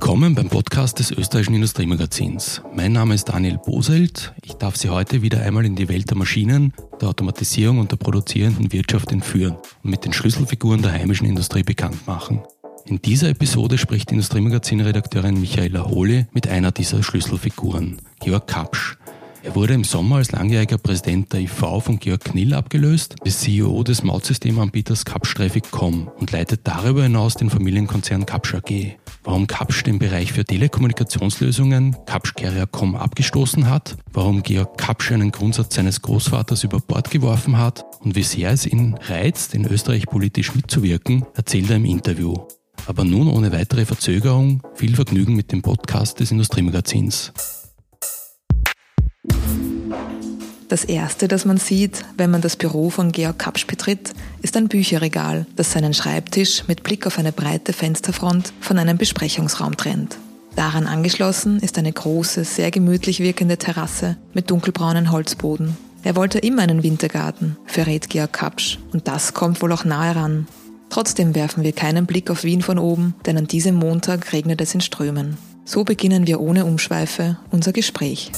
Willkommen beim Podcast des österreichischen Industriemagazins. Mein Name ist Daniel Boselt. Ich darf Sie heute wieder einmal in die Welt der Maschinen, der Automatisierung und der produzierenden Wirtschaft entführen und mit den Schlüsselfiguren der heimischen Industrie bekannt machen. In dieser Episode spricht Industriemagazin-Redakteurin Michaela Hohle mit einer dieser Schlüsselfiguren, Georg Kapsch, er wurde im Sommer als langjähriger Präsident der IV von Georg Knill abgelöst, bis CEO des Mautsystemanbieters Capsch-Traffic.com und leitet darüber hinaus den Familienkonzern Capsch AG. Warum Capsch den Bereich für Telekommunikationslösungen Capsch Carrier.com abgestoßen hat, warum Georg Capsch einen Grundsatz seines Großvaters über Bord geworfen hat und wie sehr es ihn reizt, in Österreich politisch mitzuwirken, erzählt er im Interview. Aber nun ohne weitere Verzögerung viel Vergnügen mit dem Podcast des Industriemagazins. Das erste, das man sieht, wenn man das Büro von Georg Kapsch betritt, ist ein Bücherregal, das seinen Schreibtisch mit Blick auf eine breite Fensterfront von einem Besprechungsraum trennt. Daran angeschlossen ist eine große, sehr gemütlich wirkende Terrasse mit dunkelbraunen Holzboden. Er wollte immer einen Wintergarten, verrät Georg Kapsch, und das kommt wohl auch nahe ran. Trotzdem werfen wir keinen Blick auf Wien von oben, denn an diesem Montag regnet es in Strömen. So beginnen wir ohne Umschweife unser Gespräch.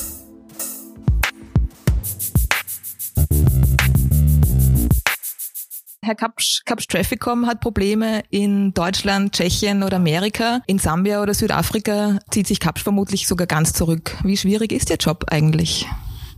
Herr Kapsch, Kapsch Trafficom hat Probleme in Deutschland, Tschechien oder Amerika. In Sambia oder Südafrika zieht sich Kapsch vermutlich sogar ganz zurück. Wie schwierig ist Ihr Job eigentlich?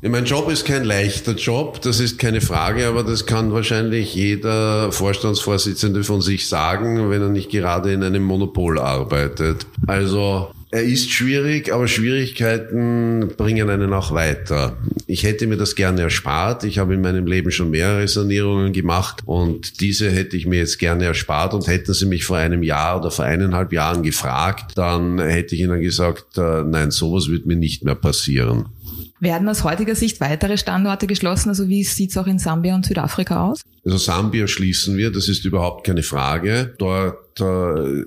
Ja, mein Job ist kein leichter Job, das ist keine Frage, aber das kann wahrscheinlich jeder Vorstandsvorsitzende von sich sagen, wenn er nicht gerade in einem Monopol arbeitet. Also er ist schwierig, aber Schwierigkeiten bringen einen auch weiter. Ich hätte mir das gerne erspart. Ich habe in meinem Leben schon mehrere Sanierungen gemacht und diese hätte ich mir jetzt gerne erspart und hätten Sie mich vor einem Jahr oder vor eineinhalb Jahren gefragt, dann hätte ich Ihnen gesagt, äh, nein, sowas wird mir nicht mehr passieren. Werden aus heutiger Sicht weitere Standorte geschlossen? Also wie sieht es auch in Sambia und Südafrika aus? Also Sambia schließen wir, das ist überhaupt keine Frage. Dort äh,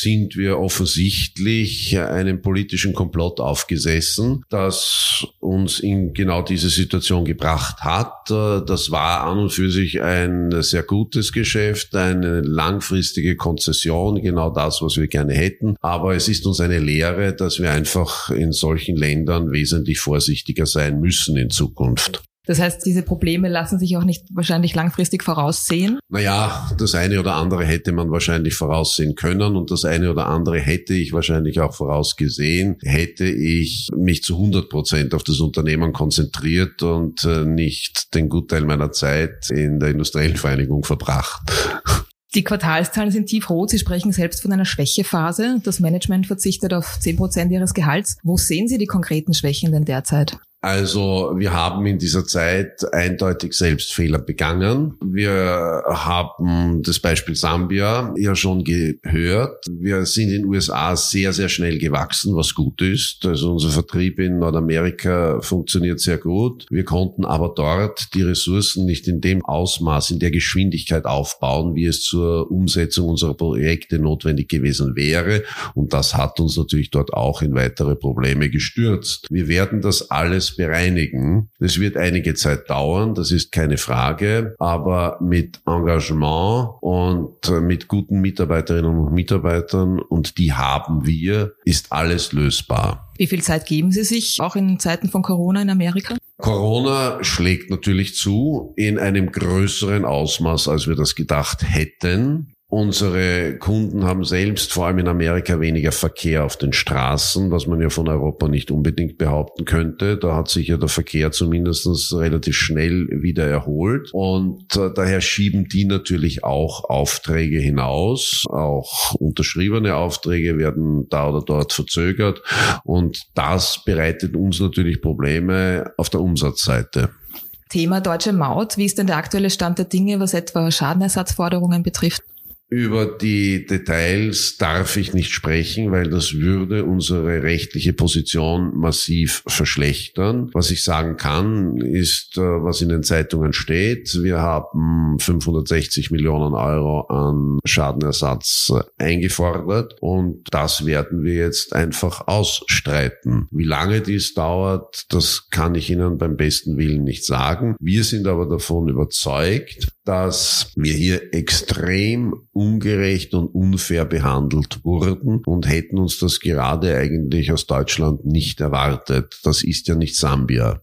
sind wir offensichtlich einem politischen Komplott aufgesessen, das uns in genau diese Situation gebracht hat. Das war an und für sich ein sehr gutes Geschäft, eine langfristige Konzession, genau das, was wir gerne hätten. Aber es ist uns eine Lehre, dass wir einfach in solchen Ländern wesentlich vorsichtiger sein müssen in Zukunft. Das heißt, diese Probleme lassen sich auch nicht wahrscheinlich langfristig voraussehen? Naja, das eine oder andere hätte man wahrscheinlich voraussehen können und das eine oder andere hätte ich wahrscheinlich auch vorausgesehen, hätte ich mich zu 100 Prozent auf das Unternehmen konzentriert und äh, nicht den Gutteil meiner Zeit in der industriellen Vereinigung verbracht. Die Quartalszahlen sind tiefrot. Sie sprechen selbst von einer Schwächephase. Das Management verzichtet auf 10 Prozent Ihres Gehalts. Wo sehen Sie die konkreten Schwächen denn derzeit? Also wir haben in dieser Zeit eindeutig Selbstfehler begangen. Wir haben das Beispiel Sambia ja schon gehört. Wir sind in den USA sehr, sehr schnell gewachsen, was gut ist. Also unser Vertrieb in Nordamerika funktioniert sehr gut. Wir konnten aber dort die Ressourcen nicht in dem Ausmaß, in der Geschwindigkeit aufbauen, wie es zur Umsetzung unserer Projekte notwendig gewesen wäre. Und das hat uns natürlich dort auch in weitere Probleme gestürzt. Wir werden das alles bereinigen. Das wird einige Zeit dauern, das ist keine Frage, aber mit Engagement und mit guten Mitarbeiterinnen und Mitarbeitern, und die haben wir, ist alles lösbar. Wie viel Zeit geben Sie sich, auch in Zeiten von Corona in Amerika? Corona schlägt natürlich zu in einem größeren Ausmaß, als wir das gedacht hätten. Unsere Kunden haben selbst vor allem in Amerika weniger Verkehr auf den Straßen, was man ja von Europa nicht unbedingt behaupten könnte. Da hat sich ja der Verkehr zumindest relativ schnell wieder erholt. Und äh, daher schieben die natürlich auch Aufträge hinaus. Auch unterschriebene Aufträge werden da oder dort verzögert. Und das bereitet uns natürlich Probleme auf der Umsatzseite. Thema deutsche Maut. Wie ist denn der aktuelle Stand der Dinge, was etwa Schadenersatzforderungen betrifft? Über die Details darf ich nicht sprechen, weil das würde unsere rechtliche Position massiv verschlechtern. Was ich sagen kann, ist, äh, was in den Zeitungen steht. Wir haben 560 Millionen Euro an Schadenersatz eingefordert und das werden wir jetzt einfach ausstreiten. Wie lange dies dauert, das kann ich Ihnen beim besten Willen nicht sagen. Wir sind aber davon überzeugt, dass wir hier extrem ungerecht und unfair behandelt wurden und hätten uns das gerade eigentlich aus Deutschland nicht erwartet. Das ist ja nicht Sambia.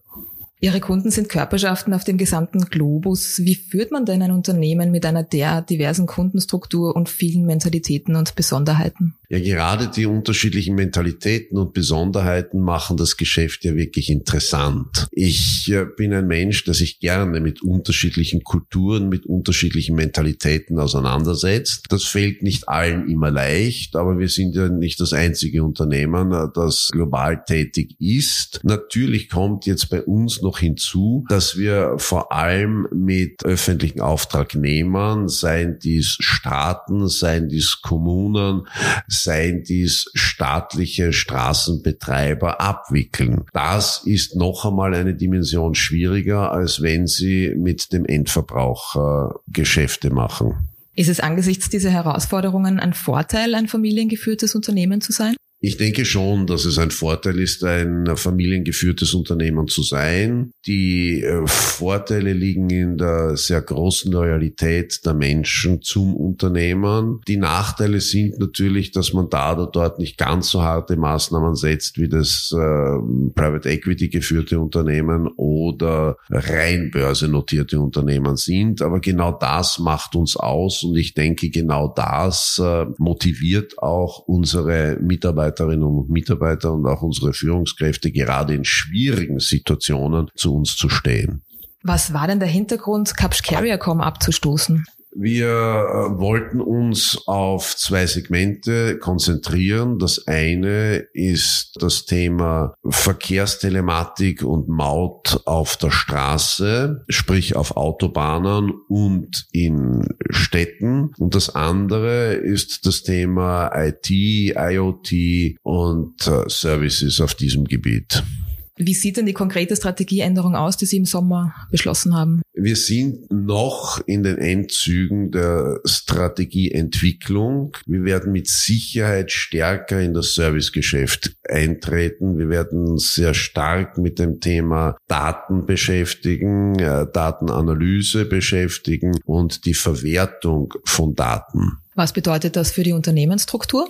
Ihre Kunden sind Körperschaften auf dem gesamten Globus. Wie führt man denn ein Unternehmen mit einer derart diversen Kundenstruktur und vielen Mentalitäten und Besonderheiten? Ja, gerade die unterschiedlichen Mentalitäten und Besonderheiten machen das Geschäft ja wirklich interessant. Ich äh, bin ein Mensch, der sich gerne mit unterschiedlichen Kulturen, mit unterschiedlichen Mentalitäten auseinandersetzt. Das fällt nicht allen immer leicht, aber wir sind ja nicht das einzige Unternehmen, äh, das global tätig ist. Natürlich kommt jetzt bei uns noch hinzu, dass wir vor allem mit öffentlichen Auftragnehmern, seien dies Staaten, seien dies Kommunen, seien dies staatliche Straßenbetreiber abwickeln. Das ist noch einmal eine Dimension schwieriger, als wenn sie mit dem Endverbraucher Geschäfte machen. Ist es angesichts dieser Herausforderungen ein Vorteil, ein familiengeführtes Unternehmen zu sein? Ich denke schon, dass es ein Vorteil ist, ein familiengeführtes Unternehmen zu sein. Die äh, Vorteile liegen in der sehr großen Loyalität der Menschen zum Unternehmen. Die Nachteile sind natürlich, dass man da oder dort nicht ganz so harte Maßnahmen setzt wie das äh, Private Equity geführte Unternehmen oder rein börsennotierte Unternehmen sind. Aber genau das macht uns aus und ich denke, genau das äh, motiviert auch unsere Mitarbeiter Mitarbeiterinnen und Mitarbeiter und auch unsere Führungskräfte gerade in schwierigen Situationen zu uns zu stehen. Was war denn der Hintergrund, Capsch Carrier.com abzustoßen? Wir äh, wollten uns auf zwei Segmente konzentrieren. Das eine ist das Thema Verkehrstelematik und Maut auf der Straße, sprich auf Autobahnen und in Städten. Und das andere ist das Thema IT, IoT und äh, Services auf diesem Gebiet. Wie sieht denn die konkrete Strategieänderung aus, die Sie im Sommer beschlossen haben? Wir sind noch in den Endzügen der Strategieentwicklung. Wir werden mit Sicherheit stärker in das Servicegeschäft eintreten. Wir werden sehr stark mit dem Thema Daten beschäftigen, äh, Datenanalyse beschäftigen und die Verwertung von Daten. Was bedeutet das für die Unternehmensstruktur?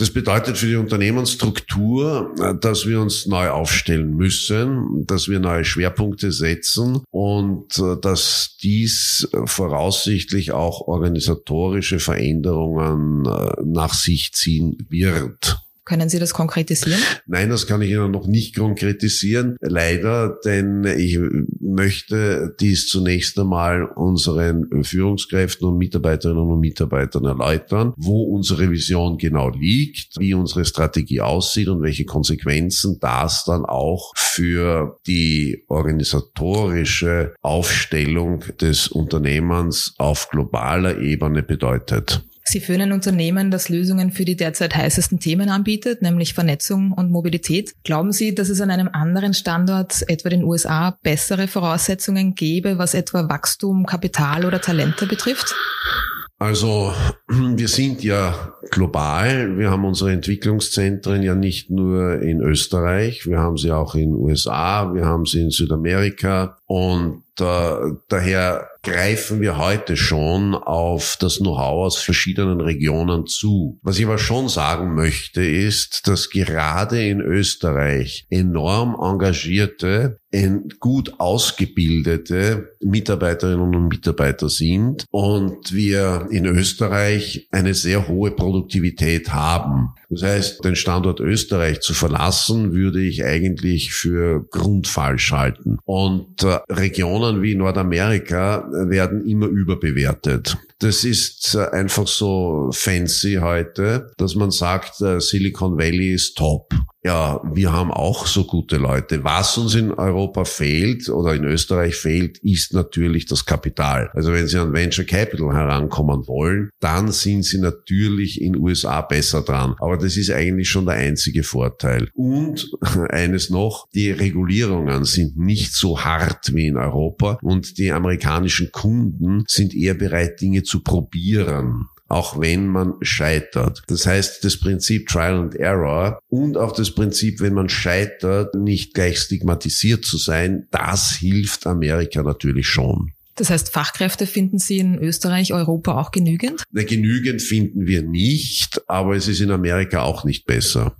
Das bedeutet für die Unternehmensstruktur, äh, dass wir uns neu aufstellen müssen, dass wir neue Schwerpunkte setzen und äh, dass dies voraussichtlich auch organisatorische Veränderungen äh, nach sich ziehen wird. Können Sie das konkretisieren? Nein, das kann ich Ihnen noch nicht konkretisieren. Leider, denn ich möchte dies zunächst einmal unseren Führungskräften und Mitarbeiterinnen und Mitarbeitern erläutern, wo unsere Vision genau liegt, wie unsere Strategie aussieht und welche Konsequenzen das dann auch für die organisatorische Aufstellung des Unternehmens auf globaler Ebene bedeutet. Sie führen ein Unternehmen, das Lösungen für die derzeit heißesten Themen anbietet, nämlich Vernetzung und Mobilität. Glauben Sie, dass es an einem anderen Standort, etwa den USA, bessere Voraussetzungen gäbe, was etwa Wachstum, Kapital oder Talente betrifft? Also wir sind ja global. Wir haben unsere Entwicklungszentren ja nicht nur in Österreich, wir haben sie auch in USA, wir haben sie in Südamerika und äh, daher greifen wir heute schon auf das Know-how aus verschiedenen Regionen zu. Was ich aber schon sagen möchte, ist, dass gerade in Österreich enorm engagierte, gut ausgebildete Mitarbeiterinnen und Mitarbeiter sind und wir in Österreich eine sehr hohe Produktivität haben. Das heißt, den Standort Österreich zu verlassen, würde ich eigentlich für grundfalsch halten. Und äh, Regionen wie Nordamerika werden immer überbewertet. Das ist äh, einfach so fancy heute, dass man sagt, äh, Silicon Valley ist top. Ja, wir haben auch so gute Leute. Was uns in Europa fehlt oder in Österreich fehlt, ist natürlich das Kapital. Also wenn Sie an Venture Capital herankommen wollen, dann sind Sie natürlich in USA besser dran. Aber das ist eigentlich schon der einzige Vorteil. Und eines noch, die Regulierungen sind nicht so hart wie in Europa und die amerikanischen Kunden sind eher bereit, Dinge zu probieren auch wenn man scheitert. Das heißt, das Prinzip Trial and Error und auch das Prinzip, wenn man scheitert, nicht gleich stigmatisiert zu sein, das hilft Amerika natürlich schon. Das heißt, Fachkräfte finden Sie in Österreich, Europa auch genügend? Na, genügend finden wir nicht, aber es ist in Amerika auch nicht besser.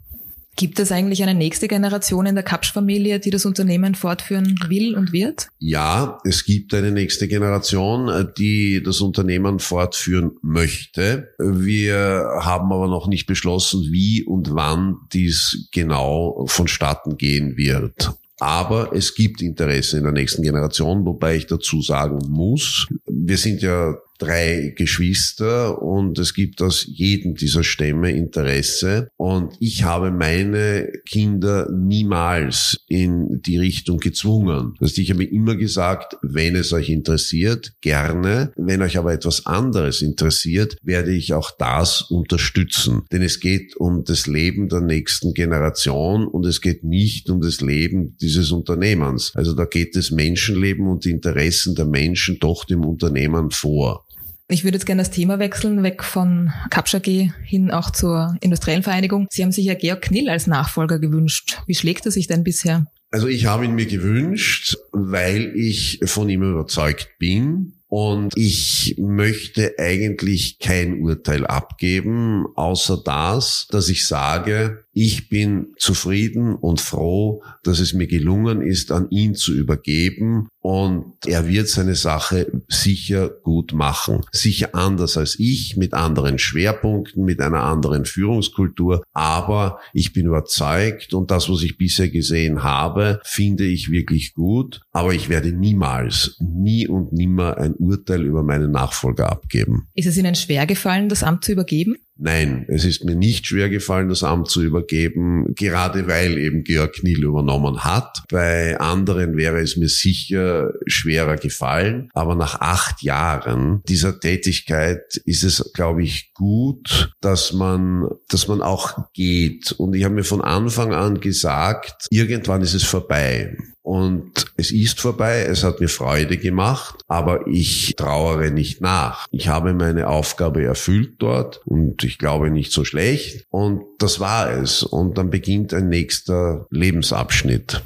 Gibt es eigentlich eine nächste Generation in der Kapsch-Familie, die das Unternehmen fortführen will und wird? Ja, es gibt eine nächste Generation, die das Unternehmen fortführen möchte. Wir haben aber noch nicht beschlossen, wie und wann dies genau vonstatten gehen wird. Aber es gibt Interesse in der nächsten Generation, wobei ich dazu sagen muss, wir sind ja drei Geschwister und es gibt aus jedem dieser Stämme Interesse. Und ich habe meine Kinder niemals in die Richtung gezwungen. Das ich habe immer gesagt, wenn es euch interessiert, gerne. Wenn euch aber etwas anderes interessiert, werde ich auch das unterstützen. Denn es geht um das Leben der nächsten Generation und es geht nicht um das Leben dieses Unternehmens. Also da geht das Menschenleben und die Interessen der Menschen doch dem Unternehmen vor. Ich würde jetzt gerne das Thema wechseln, weg von Kapsch AG hin auch zur industriellen Vereinigung. Sie haben sich ja Georg Knill als Nachfolger gewünscht. Wie schlägt er sich denn bisher? Also ich habe ihn mir gewünscht, weil ich von ihm überzeugt bin. Und ich möchte eigentlich kein Urteil abgeben, außer das, dass ich sage, ich bin zufrieden und froh, dass es mir gelungen ist, an ihn zu übergeben. Und er wird seine Sache sicher gut machen. Sicher anders als ich, mit anderen Schwerpunkten, mit einer anderen Führungskultur. Aber ich bin überzeugt und das, was ich bisher gesehen habe, finde ich wirklich gut. Aber ich werde niemals, nie und nimmer ein Urteil über meinen Nachfolger abgeben. Ist es Ihnen schwer gefallen, das Amt zu übergeben? Nein, es ist mir nicht schwer gefallen, das Amt zu übergeben, gerade weil eben Georg Kniel übernommen hat. Bei anderen wäre es mir sicher schwerer gefallen. Aber nach acht Jahren dieser Tätigkeit ist es, glaube ich, gut, dass man, dass man auch geht. Und ich habe mir von Anfang an gesagt, irgendwann ist es vorbei. Und es ist vorbei, es hat mir Freude gemacht, aber ich trauere nicht nach. Ich habe meine Aufgabe erfüllt dort und ich glaube nicht so schlecht. Und das war es. Und dann beginnt ein nächster Lebensabschnitt.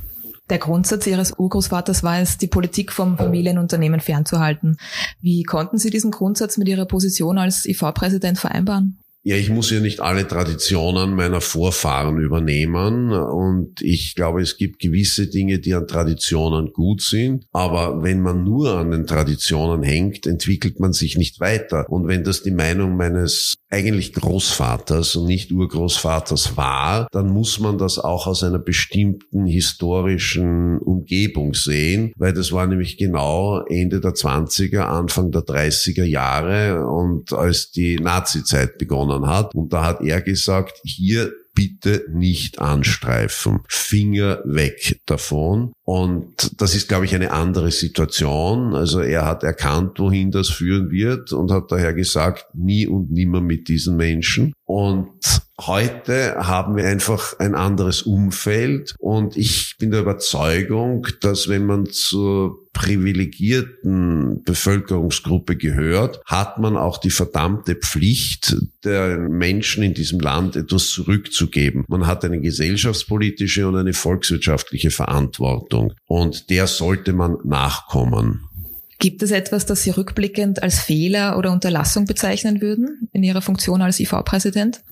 Der Grundsatz Ihres Urgroßvaters war es, die Politik vom Familienunternehmen fernzuhalten. Wie konnten Sie diesen Grundsatz mit Ihrer Position als IV-Präsident vereinbaren? Ja, ich muss ja nicht alle Traditionen meiner Vorfahren übernehmen. Und ich glaube, es gibt gewisse Dinge, die an Traditionen gut sind, aber wenn man nur an den Traditionen hängt, entwickelt man sich nicht weiter. Und wenn das die Meinung meines eigentlich Großvaters und nicht Urgroßvaters war, dann muss man das auch aus einer bestimmten historischen Umgebung sehen, weil das war nämlich genau Ende der 20er, Anfang der 30er Jahre. Und als die Nazizeit begonnen begonnen hat. Und da hat er gesagt, hier bitte nicht anstreifen. Finger weg davon. Und das ist, glaube ich, eine andere Situation. Also er hat erkannt, wohin das führen wird und hat daher gesagt, nie und nimmer mit diesen Menschen. Und heute haben wir einfach ein anderes Umfeld und ich bin der Überzeugung, dass wenn man zur privilegierten Bevölkerungsgruppe gehört, hat man auch die verdammte Pflicht, der Menschen in diesem Land etwas zurückzugeben. Man hat eine gesellschaftspolitische und eine volkswirtschaftliche Verantwortung und der sollte man nachkommen. Gibt es etwas, das Sie rückblickend als Fehler oder Unterlassung bezeichnen würden in Ihrer Funktion als IV-Präsident?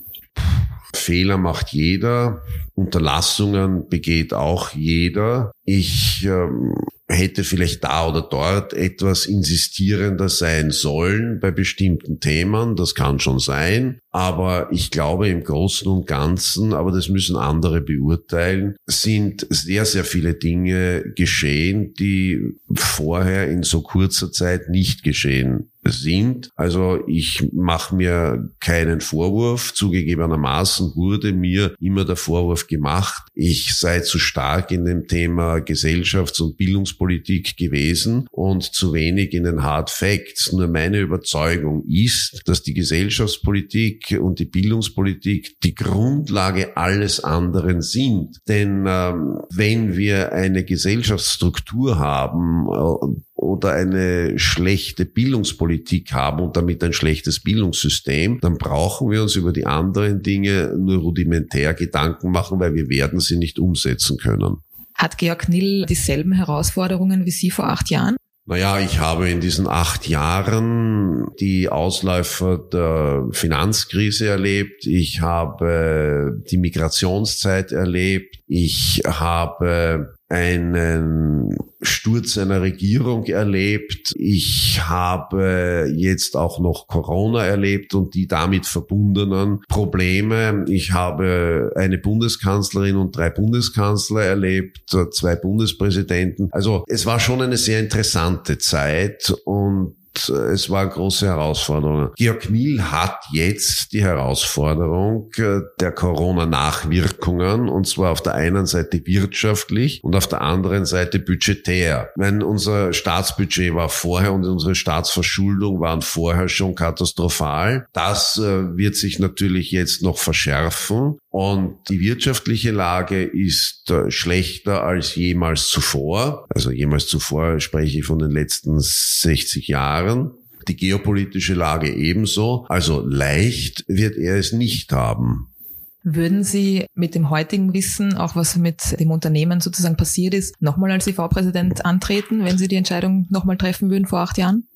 Fehler macht jeder, Unterlassungen begeht auch jeder. Ich ähm, hätte vielleicht da oder dort etwas insistierender sein sollen bei bestimmten Themen. Das kann schon sein. Aber ich glaube im Großen und Ganzen, aber das müssen andere beurteilen, sind sehr, sehr viele Dinge geschehen, die vorher in so kurzer Zeit nicht geschehen sind. Also ich mache mir keinen Vorwurf. Zugegebenermaßen wurde mir immer der Vorwurf gemacht, ich sei zu stark in dem Thema Gesellschafts- und Bildungspolitik gewesen und zu wenig in den Hard Facts. Nur meine Überzeugung ist, dass die Gesellschaftspolitik und die Bildungspolitik die Grundlage alles anderen sind. Denn ähm, wenn wir eine Gesellschaftsstruktur haben, äh, oder eine schlechte Bildungspolitik haben und damit ein schlechtes Bildungssystem, dann brauchen wir uns über die anderen Dinge nur rudimentär Gedanken machen, weil wir werden sie nicht umsetzen können. Hat Georg Nill dieselben Herausforderungen wie Sie vor acht Jahren? Naja, ich habe in diesen acht Jahren die Ausläufer der Finanzkrise erlebt. Ich habe die Migrationszeit erlebt. Ich habe einen Sturz einer Regierung erlebt. Ich habe jetzt auch noch Corona erlebt und die damit verbundenen Probleme. Ich habe eine Bundeskanzlerin und drei Bundeskanzler erlebt, zwei Bundespräsidenten. Also es war schon eine sehr interessante Zeit und es war eine große Herausforderung. Georg Miel hat jetzt die Herausforderung äh, der Corona-Nachwirkungen und zwar auf der einen Seite wirtschaftlich und auf der anderen Seite budgetär. Wenn unser Staatsbudget war vorher und unsere Staatsverschuldung waren vorher schon katastrophal. Das äh, wird sich natürlich jetzt noch verschärfen und die wirtschaftliche Lage ist äh, schlechter als jemals zuvor. Also jemals zuvor spreche ich von den letzten 60 Jahren. Die geopolitische Lage ebenso. Also leicht wird er es nicht haben. Würden Sie mit dem heutigen Wissen, auch was mit dem Unternehmen sozusagen passiert ist, nochmal als IV-Präsident antreten, wenn Sie die Entscheidung nochmal treffen würden vor acht Jahren?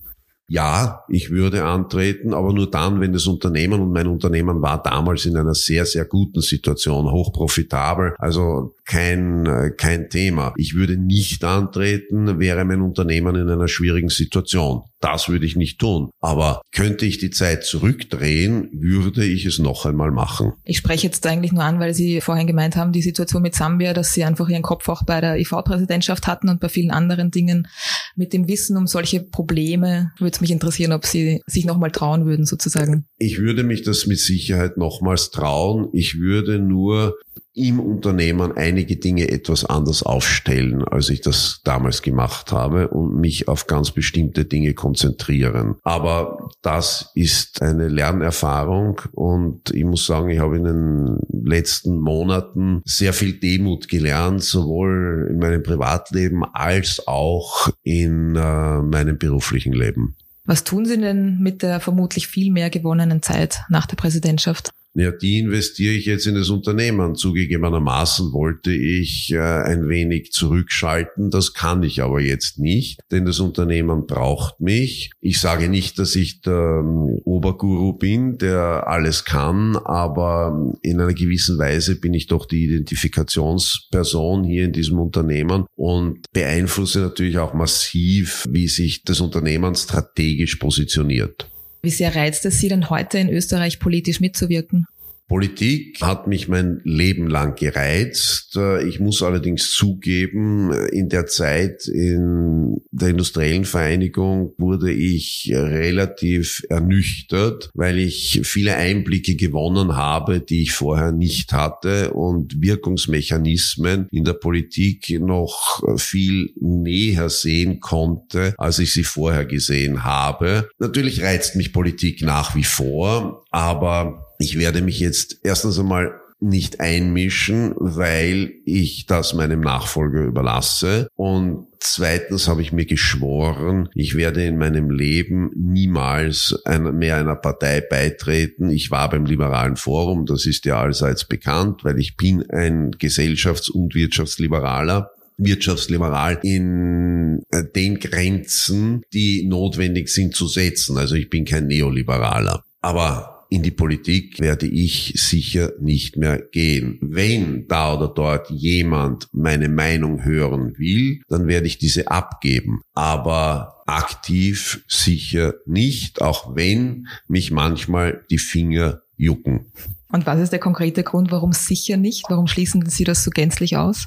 Ja, ich würde antreten, aber nur dann, wenn das Unternehmen und mein Unternehmen war damals in einer sehr, sehr guten Situation, hochprofitabel, also kein, äh, kein Thema. Ich würde nicht antreten, wäre mein Unternehmen in einer schwierigen Situation. Das würde ich nicht tun. Aber könnte ich die Zeit zurückdrehen, würde ich es noch einmal machen. Ich spreche jetzt eigentlich nur an, weil Sie vorhin gemeint haben, die Situation mit Sambia, dass Sie einfach Ihren Kopf auch bei der IV-Präsidentschaft hatten und bei vielen anderen Dingen. Mit dem Wissen um solche Probleme würde es mich interessieren, ob Sie sich nochmal trauen würden, sozusagen. Ich würde mich das mit Sicherheit nochmals trauen. Ich würde nur im Unternehmen einige Dinge etwas anders aufstellen, als ich das damals gemacht habe und mich auf ganz bestimmte Dinge konzentrieren. Aber das ist eine Lernerfahrung und ich muss sagen, ich habe in den letzten Monaten sehr viel Demut gelernt, sowohl in meinem Privatleben als auch in äh, meinem beruflichen Leben. Was tun Sie denn mit der vermutlich viel mehr gewonnenen Zeit nach der Präsidentschaft? Ja, die investiere ich jetzt in das Unternehmen. Zugegebenermaßen wollte ich äh, ein wenig zurückschalten, das kann ich aber jetzt nicht, denn das Unternehmen braucht mich. Ich sage nicht, dass ich der ähm, Oberguru bin, der alles kann, aber in einer gewissen Weise bin ich doch die Identifikationsperson hier in diesem Unternehmen und beeinflusse natürlich auch massiv, wie sich das Unternehmen strategisch positioniert. Wie sehr reizt es Sie denn heute in Österreich politisch mitzuwirken? Politik hat mich mein Leben lang gereizt. Ich muss allerdings zugeben, in der Zeit in der industriellen Vereinigung wurde ich relativ ernüchtert, weil ich viele Einblicke gewonnen habe, die ich vorher nicht hatte und Wirkungsmechanismen in der Politik noch viel näher sehen konnte, als ich sie vorher gesehen habe. Natürlich reizt mich Politik nach wie vor, aber ich werde mich jetzt erstens einmal nicht einmischen, weil ich das meinem Nachfolger überlasse. Und zweitens habe ich mir geschworen, ich werde in meinem Leben niemals mehr einer Partei beitreten. Ich war beim Liberalen Forum, das ist ja allseits bekannt, weil ich bin ein Gesellschafts- und Wirtschaftsliberaler wirtschaftsliberal in äh, den Grenzen, die notwendig sind zu setzen. Also ich bin kein Neoliberaler. Aber in die Politik werde ich sicher nicht mehr gehen. Wenn da oder dort jemand meine Meinung hören will, dann werde ich diese abgeben. Aber aktiv sicher nicht, auch wenn mich manchmal die Finger jucken. Und was ist der konkrete Grund, warum sicher nicht? Warum schließen Sie das so gänzlich aus?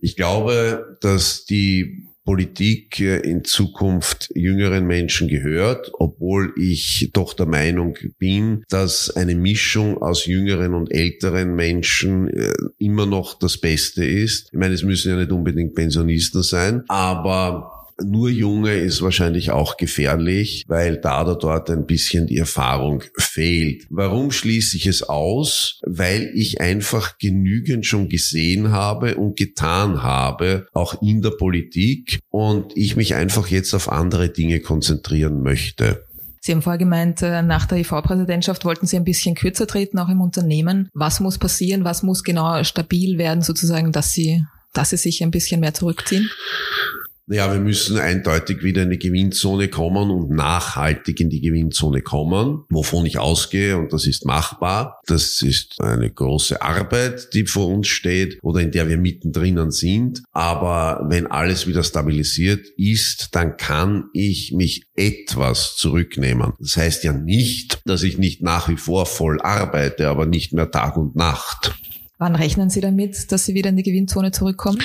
Ich glaube, dass die Politik äh, in Zukunft jüngeren Menschen gehört, obwohl ich doch der Meinung bin, dass eine Mischung aus jüngeren und älteren Menschen äh, immer noch das Beste ist. Ich meine, es müssen ja nicht unbedingt Pensionisten sein, aber nur Junge ist wahrscheinlich auch gefährlich, weil da oder dort ein bisschen die Erfahrung fehlt. Warum schließe ich es aus? Weil ich einfach genügend schon gesehen habe und getan habe, auch in der Politik und ich mich einfach jetzt auf andere Dinge konzentrieren möchte. Sie haben vorher gemeint, äh, nach der IV-Präsidentschaft wollten Sie ein bisschen kürzer treten, auch im Unternehmen. Was muss passieren? Was muss genau stabil werden, sozusagen, dass Sie, dass Sie sich ein bisschen mehr zurückziehen? Ja, wir müssen eindeutig wieder in die Gewinnzone kommen und nachhaltig in die Gewinnzone kommen, wovon ich ausgehe und das ist machbar. Das ist eine große Arbeit, die vor uns steht oder in der wir mittendrin sind. Aber wenn alles wieder stabilisiert ist, dann kann ich mich etwas zurücknehmen. Das heißt ja nicht, dass ich nicht nach wie vor voll arbeite, aber nicht mehr Tag und Nacht. Wann rechnen Sie damit, dass Sie wieder in die Gewinnzone zurückkommen?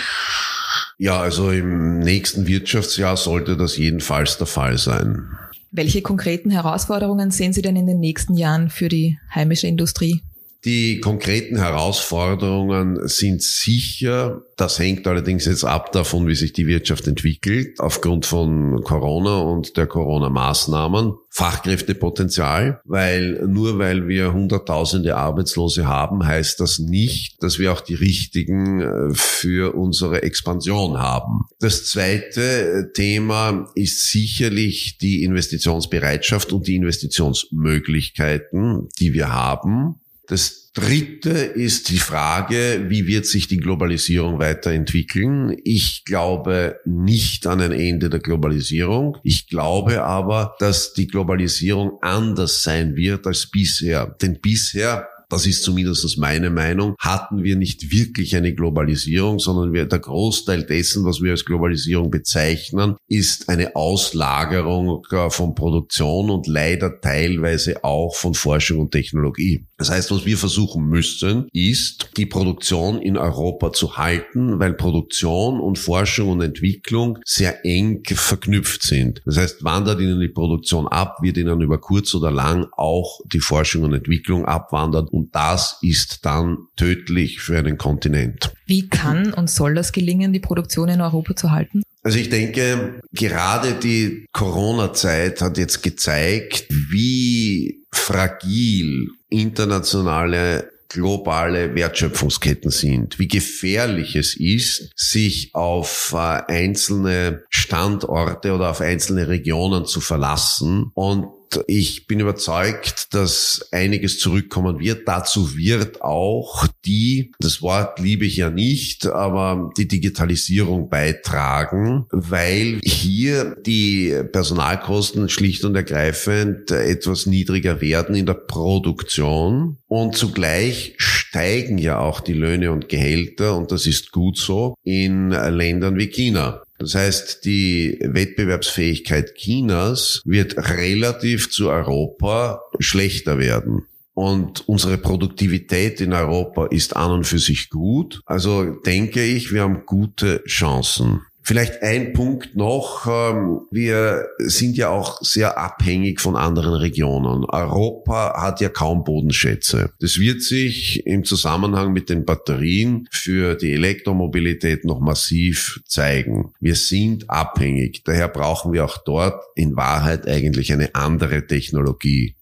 Ja, also im nächsten Wirtschaftsjahr sollte das jedenfalls der Fall sein. Welche konkreten Herausforderungen sehen Sie denn in den nächsten Jahren für die heimische Industrie? Die konkreten Herausforderungen sind sicher, das hängt allerdings jetzt ab davon, wie sich die Wirtschaft entwickelt, aufgrund von Corona und der Corona-Maßnahmen. Fachkräftepotenzial, weil nur weil wir Hunderttausende Arbeitslose haben, heißt das nicht, dass wir auch die richtigen äh, für unsere Expansion haben. Das zweite äh, Thema ist sicherlich die Investitionsbereitschaft und die Investitionsmöglichkeiten, die wir haben. Das dritte ist die Frage, wie wird sich die Globalisierung weiterentwickeln? Ich glaube nicht an ein Ende der Globalisierung. Ich glaube aber, dass die Globalisierung anders sein wird als bisher. Denn bisher das ist zumindest meine Meinung, hatten wir nicht wirklich eine Globalisierung, sondern wir, der Großteil dessen, was wir als Globalisierung bezeichnen, ist eine Auslagerung äh, von Produktion und leider teilweise auch von Forschung und Technologie. Das heißt, was wir versuchen müssen, ist, die Produktion in Europa zu halten, weil Produktion und Forschung und Entwicklung sehr eng verknüpft sind. Das heißt, wandert ihnen die Produktion ab, wird ihnen über kurz oder lang auch die Forschung und Entwicklung abwandern und das ist dann tödlich für einen Kontinent. Wie kann und soll das gelingen, die Produktion in Europa zu halten? Also ich denke, gerade die Corona-Zeit hat jetzt gezeigt, wie fragil internationale globale Wertschöpfungsketten sind, wie gefährlich es ist, sich auf äh, einzelne Standorte oder auf einzelne Regionen zu verlassen und ich bin überzeugt, dass einiges zurückkommen wird. Dazu wird auch die, das Wort liebe ich ja nicht, aber die Digitalisierung beitragen, weil hier die Personalkosten schlicht und ergreifend etwas niedriger werden in der Produktion und zugleich steigen ja auch die Löhne und Gehälter und das ist gut so in Ländern wie China. Das heißt, die Wettbewerbsfähigkeit Chinas wird relativ zu Europa schlechter werden. Und unsere Produktivität in Europa ist an und für sich gut. Also denke ich, wir haben gute Chancen. Vielleicht ein Punkt noch. Ähm, wir sind ja auch sehr abhängig von anderen Regionen. Europa hat ja kaum Bodenschätze. Das wird sich im Zusammenhang mit den Batterien für die Elektromobilität noch massiv zeigen. Wir sind abhängig. Daher brauchen wir auch dort in Wahrheit eigentlich eine andere Technologie.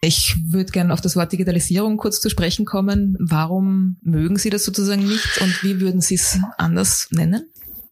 Ich würde gerne auf das Wort Digitalisierung kurz zu sprechen kommen. Warum mögen Sie das sozusagen nicht und wie würden Sie es anders nennen?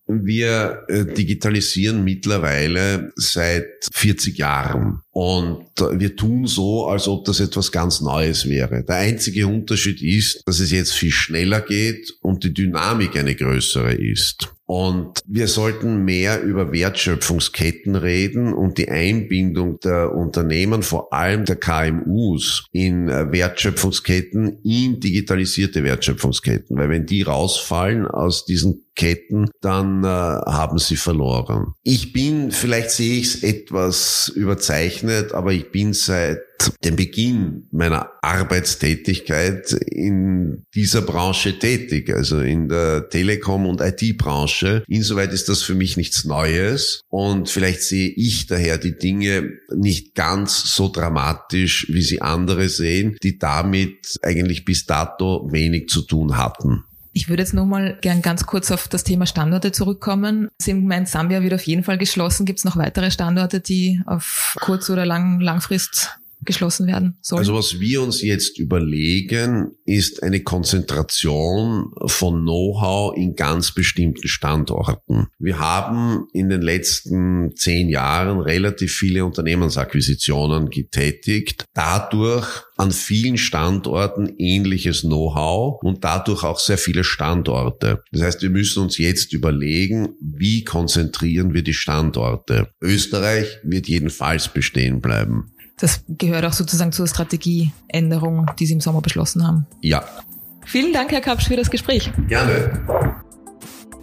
Wir äh, digitalisieren mittlerweile seit 40 Jahren und wir tun so, als ob das etwas ganz Neues wäre. Der einzige Unterschied ist, dass es jetzt viel schneller geht und die Dynamik eine größere ist. Und wir sollten mehr über Wertschöpfungsketten reden und die Einbindung der Unternehmen, vor allem der KMUs, in Wertschöpfungsketten, in digitalisierte Wertschöpfungsketten. Weil wenn die rausfallen aus diesen Ketten, dann äh, haben sie verloren. Ich bin, vielleicht sehe ich es etwas überzeichnet, aber ich bin seit dem Beginn meiner Arbeitstätigkeit in dieser Branche tätig, also in der Telekom- und IT-Branche. Insoweit ist das für mich nichts Neues und vielleicht sehe ich daher die Dinge nicht ganz so dramatisch, wie sie andere sehen, die damit eigentlich bis dato wenig zu tun hatten. Ich würde jetzt nochmal gern ganz kurz auf das Thema Standorte zurückkommen. Sie haben gemeint, Sambia wird auf jeden Fall geschlossen. Gibt es noch weitere Standorte, die auf kurz oder lang, Langfrist geschlossen werden soll? Also was wir uns jetzt überlegen, ist eine Konzentration von Know-how in ganz bestimmten Standorten. Wir haben in den letzten zehn Jahren relativ viele Unternehmensakquisitionen getätigt. Dadurch an vielen Standorten ähnliches Know-how und dadurch auch sehr viele Standorte. Das heißt, wir müssen uns jetzt überlegen, wie konzentrieren wir die Standorte. Österreich wird jedenfalls bestehen bleiben. Das gehört auch sozusagen zur Strategieänderung, die Sie im Sommer beschlossen haben. Ja. Vielen Dank, Herr Kapsch, für das Gespräch. Gerne.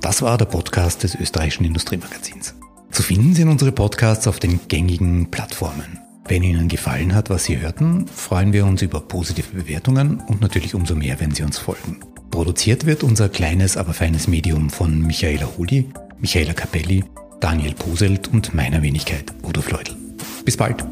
Das war der Podcast des österreichischen Industriemagazins. Zu finden sind unsere Podcasts auf den gängigen Plattformen. Wenn Ihnen gefallen hat, was Sie hörten, freuen wir uns über positive Bewertungen und natürlich umso mehr, wenn Sie uns folgen. Produziert wird unser kleines, aber feines Medium von Michaela Huli, Michaela Capelli, Daniel Poselt und meiner Wenigkeit, Udo Fleudel. Bis bald!